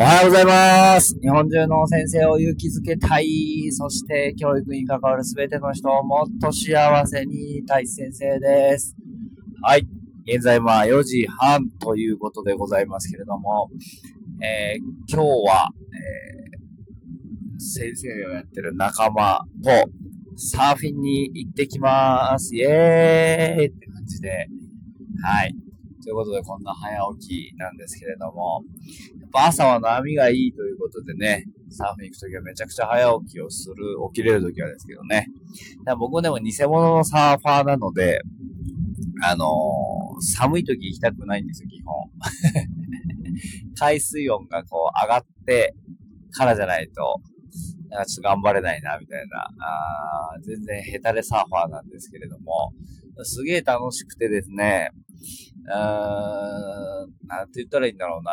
おはようございます。日本中の先生を勇気づけたい。そして教育に関わるすべての人をもっと幸せにたい先生です。はい。現在まあ4時半ということでございますけれども、えー、今日は、えー、先生をやってる仲間とサーフィンに行ってきます。イェーイって感じで、はい。ということで、こんな早起きなんですけれども、ぱ朝は波がいいということでね、サーフィン行くときはめちゃくちゃ早起きをする、起きれるときはですけどね。僕でも偽物のサーファーなので、あのー、寒い時行きたくないんですよ、基本。海水温がこう上がってからじゃないと、なんかちょっと頑張れないな、みたいな。あ全然ヘタレサーファーなんですけれども、すげえ楽しくてですね、うーん、なんて言ったらいいんだろうな。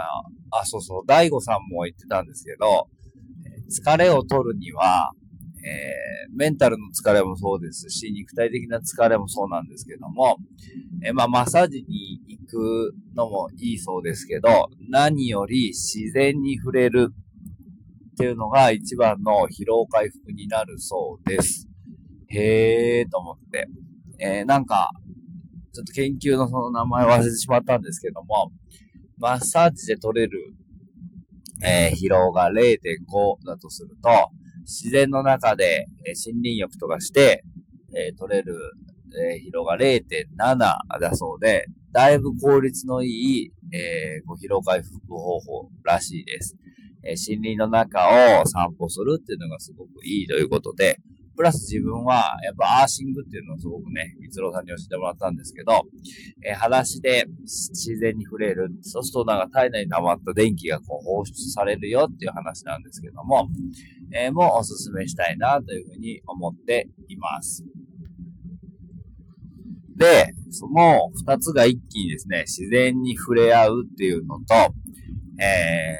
あ、そうそう、大悟さんも言ってたんですけど、疲れを取るには、えー、メンタルの疲れもそうですし、肉体的な疲れもそうなんですけども、えー、まあ、マッサージに行くのもいいそうですけど、何より自然に触れるっていうのが一番の疲労回復になるそうです。へーと思って。えー、なんか、ちょっと研究のその名前忘れてしまったんですけども、マッサージで取れる、えー、疲労が0.5だとすると、自然の中で、えー、森林浴とかして、えー、取れる、え疲労が0.7だそうで、だいぶ効率のいい、えー、疲労回復方法らしいです。え森林の中を散歩するっていうのがすごくいいということで、プラス自分は、やっぱアーシングっていうのをすごくね、三郎さんに教えてもらったんですけど、えー、裸足で自然に触れる。そうするとなんか体内に溜まった電気がこう放出されるよっていう話なんですけども、えー、もうおすすめしたいなというふうに思っています。で、その二つが一気にですね、自然に触れ合うっていうのと、え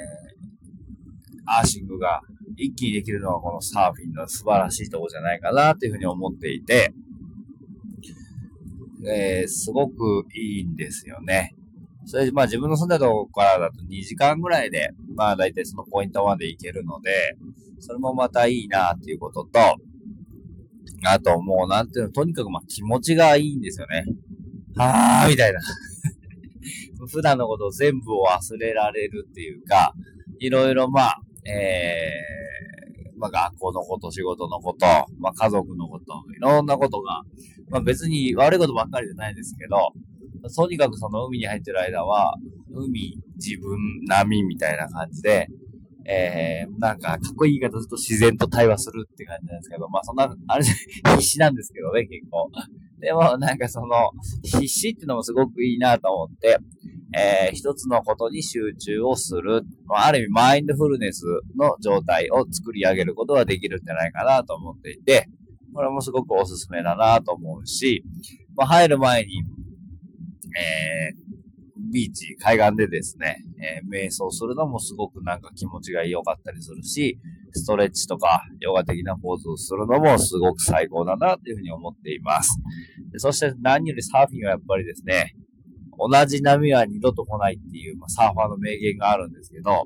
ー、アーシングが一気にできるのはこのサーフィンの素晴らしいとこじゃないかなというふうに思っていて、えー、すごくいいんですよね。それでまあ自分の住んでるとこからだと2時間ぐらいで、まあ大体そのポイントまで行けるので、それもまたいいなっていうことと、あともうなんていうの、とにかくまあ気持ちがいいんですよね。はーみたいな。普段のことを全部を忘れられるっていうか、いろいろまあ、え、まあ学校のこと、仕事のこと、まあ家族のこと、いろんなことが、まあ別に悪いことばっかりじゃないですけど、とにかくその海に入ってる間は、海、自分、波みたいな感じで、えー、なんか、かっこいい言い方すると自然と対話するって感じなんですけど、まあそんな、あれ、必死なんですけどね、結構。でも、なんかその、必死っていうのもすごくいいなと思って、えー、一つのことに集中をする。まある意味、マインドフルネスの状態を作り上げることができるんじゃないかなと思っていて、これもすごくおすすめだなと思うし、まあ、入る前に、えー、ビーチ、海岸でですね、えー、瞑想するのもすごくなんか気持ちが良かったりするし、ストレッチとかヨガ的なポーズをするのもすごく最高だなというふうに思っています。そして何よりサーフィンはやっぱりですね、同じ波は二度と来ないっていう、まあ、サーファーの名言があるんですけど、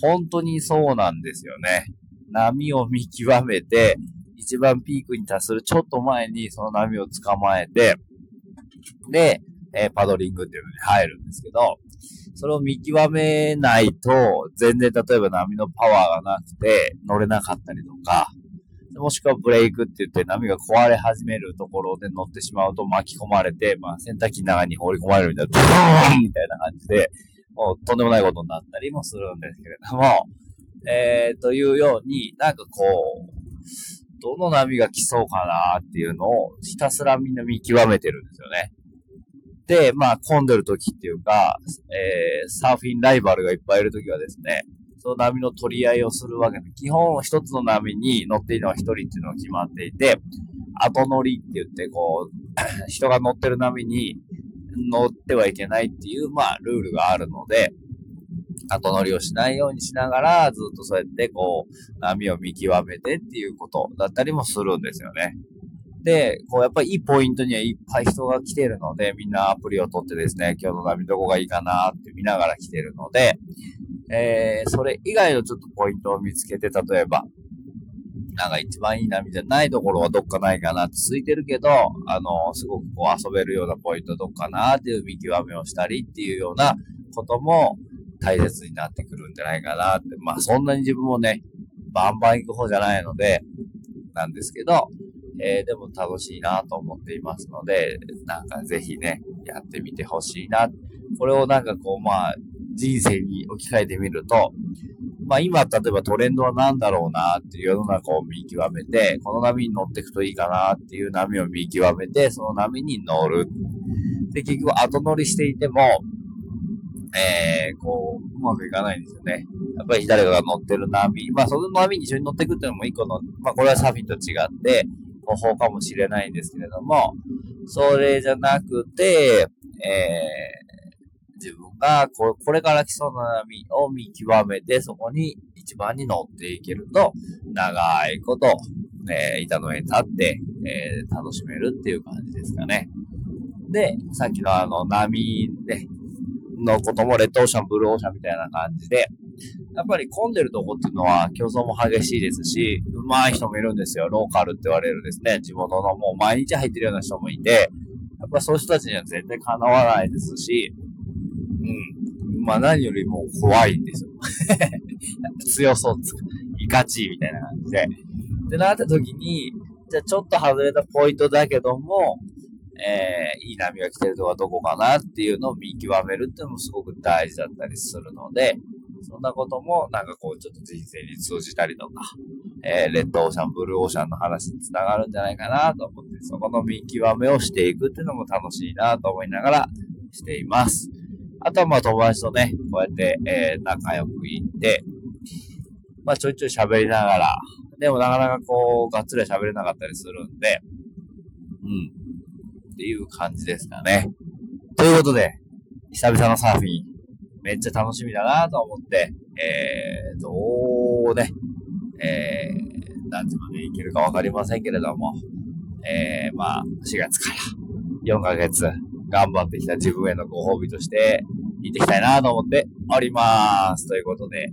本当にそうなんですよね。波を見極めて、一番ピークに達するちょっと前にその波を捕まえて、で、えー、パドリングっていうのに入るんですけど、それを見極めないと、全然例えば波のパワーがなくて乗れなかったりとか、もしくはブレイクって言って波が壊れ始めるところで乗ってしまうと巻き込まれて、まあ洗濯機の中に放り込まれるみたいな、ドーンみたいな感じで、もうとんでもないことになったりもするんですけれども、えー、というように、なんかこう、どの波が来そうかなっていうのをひたすらみんな見極めてるんですよね。で、まあ混んでる時っていうか、えー、サーフィンライバルがいっぱいいる時はですね、その波の取り合いをするわけで、基本一つの波に乗っているのは一人っていうのが決まっていて、後乗りって言って、こう、人が乗ってる波に乗ってはいけないっていう、まあ、ルールがあるので、後乗りをしないようにしながら、ずっとそうやって、こう、波を見極めてっていうことだったりもするんですよね。で、こう、やっぱりいいポイントにはいっぱい人が来てるので、みんなアプリを取ってですね、今日の波どこがいいかなって見ながら来てるので、えー、それ以外のちょっとポイントを見つけて、例えば、なんか一番いい波じゃないところはどっかないかなって続いてるけど、あの、すごくこう遊べるようなポイントどっかなっていう見極めをしたりっていうようなことも大切になってくるんじゃないかなって。まあそんなに自分もね、バンバン行く方じゃないので、なんですけど、えー、でも楽しいなと思っていますので、なんかぜひね、やってみてほしいな。これをなんかこう、まあ、人生に置き換えてみると、まあ今、例えばトレンドは何だろうなっていう世の中を見極めて、この波に乗っていくといいかなっていう波を見極めて、その波に乗る。で、結局後乗りしていても、えー、こう、うまくいかないんですよね。やっぱり誰かが乗ってる波、まあその波に一緒に乗っていくっていうのも一個の、まあこれはサーフィンと違って、方法かもしれないんですけれども、それじゃなくて、えー、自分がこれから来そうな波を見極めて、そこに一番に乗っていけると、長いこと、えー、板の上に立って、えー、楽しめるっていう感じですかね。で、さっきのあの波ね、のこともレッドオーシャン、ブルーオーシャンみたいな感じで、やっぱり混んでるとこっていうのは競争も激しいですし、上手い人もいるんですよ。ローカルって言われるですね、地元のもう毎日入ってるような人もいて、やっぱそういう人たちには絶対叶わないですし、うん。まあ何よりも怖いんですよ。強そうついかちいみたいな感じで。ってなった時に、じゃあちょっと外れたポイントだけども、えー、いい波が来てるとこはどこかなっていうのを見極めるっていうのもすごく大事だったりするので、そんなこともなんかこうちょっと人生に通じたりとか、えー、レッドオーシャン、ブルーオーシャンの話につながるんじゃないかなと思って、そこの見極めをしていくっていうのも楽しいなと思いながらしています。あとはまあ友達とね、こうやって、えー、仲良く行って、まあちょいちょい喋りながら、でもなかなかこう、がっつり喋れなかったりするんで、うん。っていう感じですかね。ということで、久々のサーフィン、めっちゃ楽しみだなと思って、えー、どうね、えー、何時まで行けるかわかりませんけれども、えー、まあ、4月から4ヶ月頑張ってきた自分へのご褒美として行ってきたいなと思っております。ということで、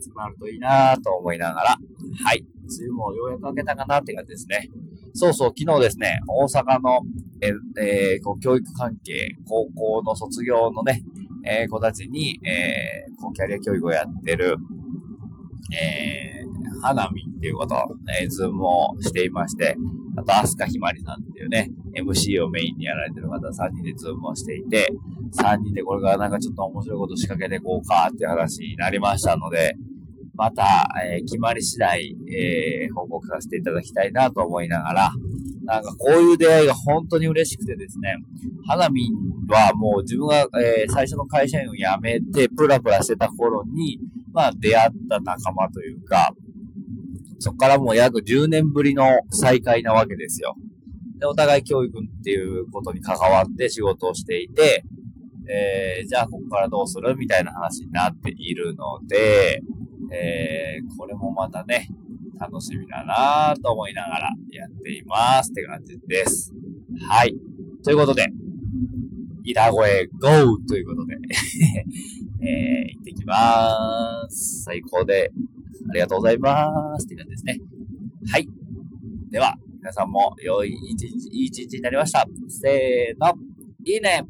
集まるといいなと思いながら、はい、梅雨もようやく明けたかなって感じですね。そうそう、昨日ですね、大阪の、ええー、こう教育関係、高校の卒業のね、えー、子たちに、えー、こうキャリア教育をやってる、えー、花見っていうこと、えー、 Zoom をしていまして、あと、アスカひまりさんっていうね、MC をメインにやられてる方3人で Zoom をしていて、3人でこれからなんかちょっと面白いこと仕掛けていこうかっていう話になりましたので、また、えー、決まり次第、えー、報告させていただきたいなと思いながら、なんかこういう出会いが本当に嬉しくてですね、花見はもう自分が、えー、最初の会社員を辞めて、プラプラしてた頃に、まあ出会った仲間というか、そこからもう約10年ぶりの再会なわけですよ。で、お互い教育っていうことに関わって仕事をしていて、えー、じゃあここからどうするみたいな話になっているので、えー、これもまたね、楽しみだなぁと思いながらやっていますって感じです。はい。ということで、板声 GO! ということで えー、行ってきまーす。最高で、ありがとうございますって感じですね。はい。では、皆さんも良い一日、いい一日になりました。せーの、いいね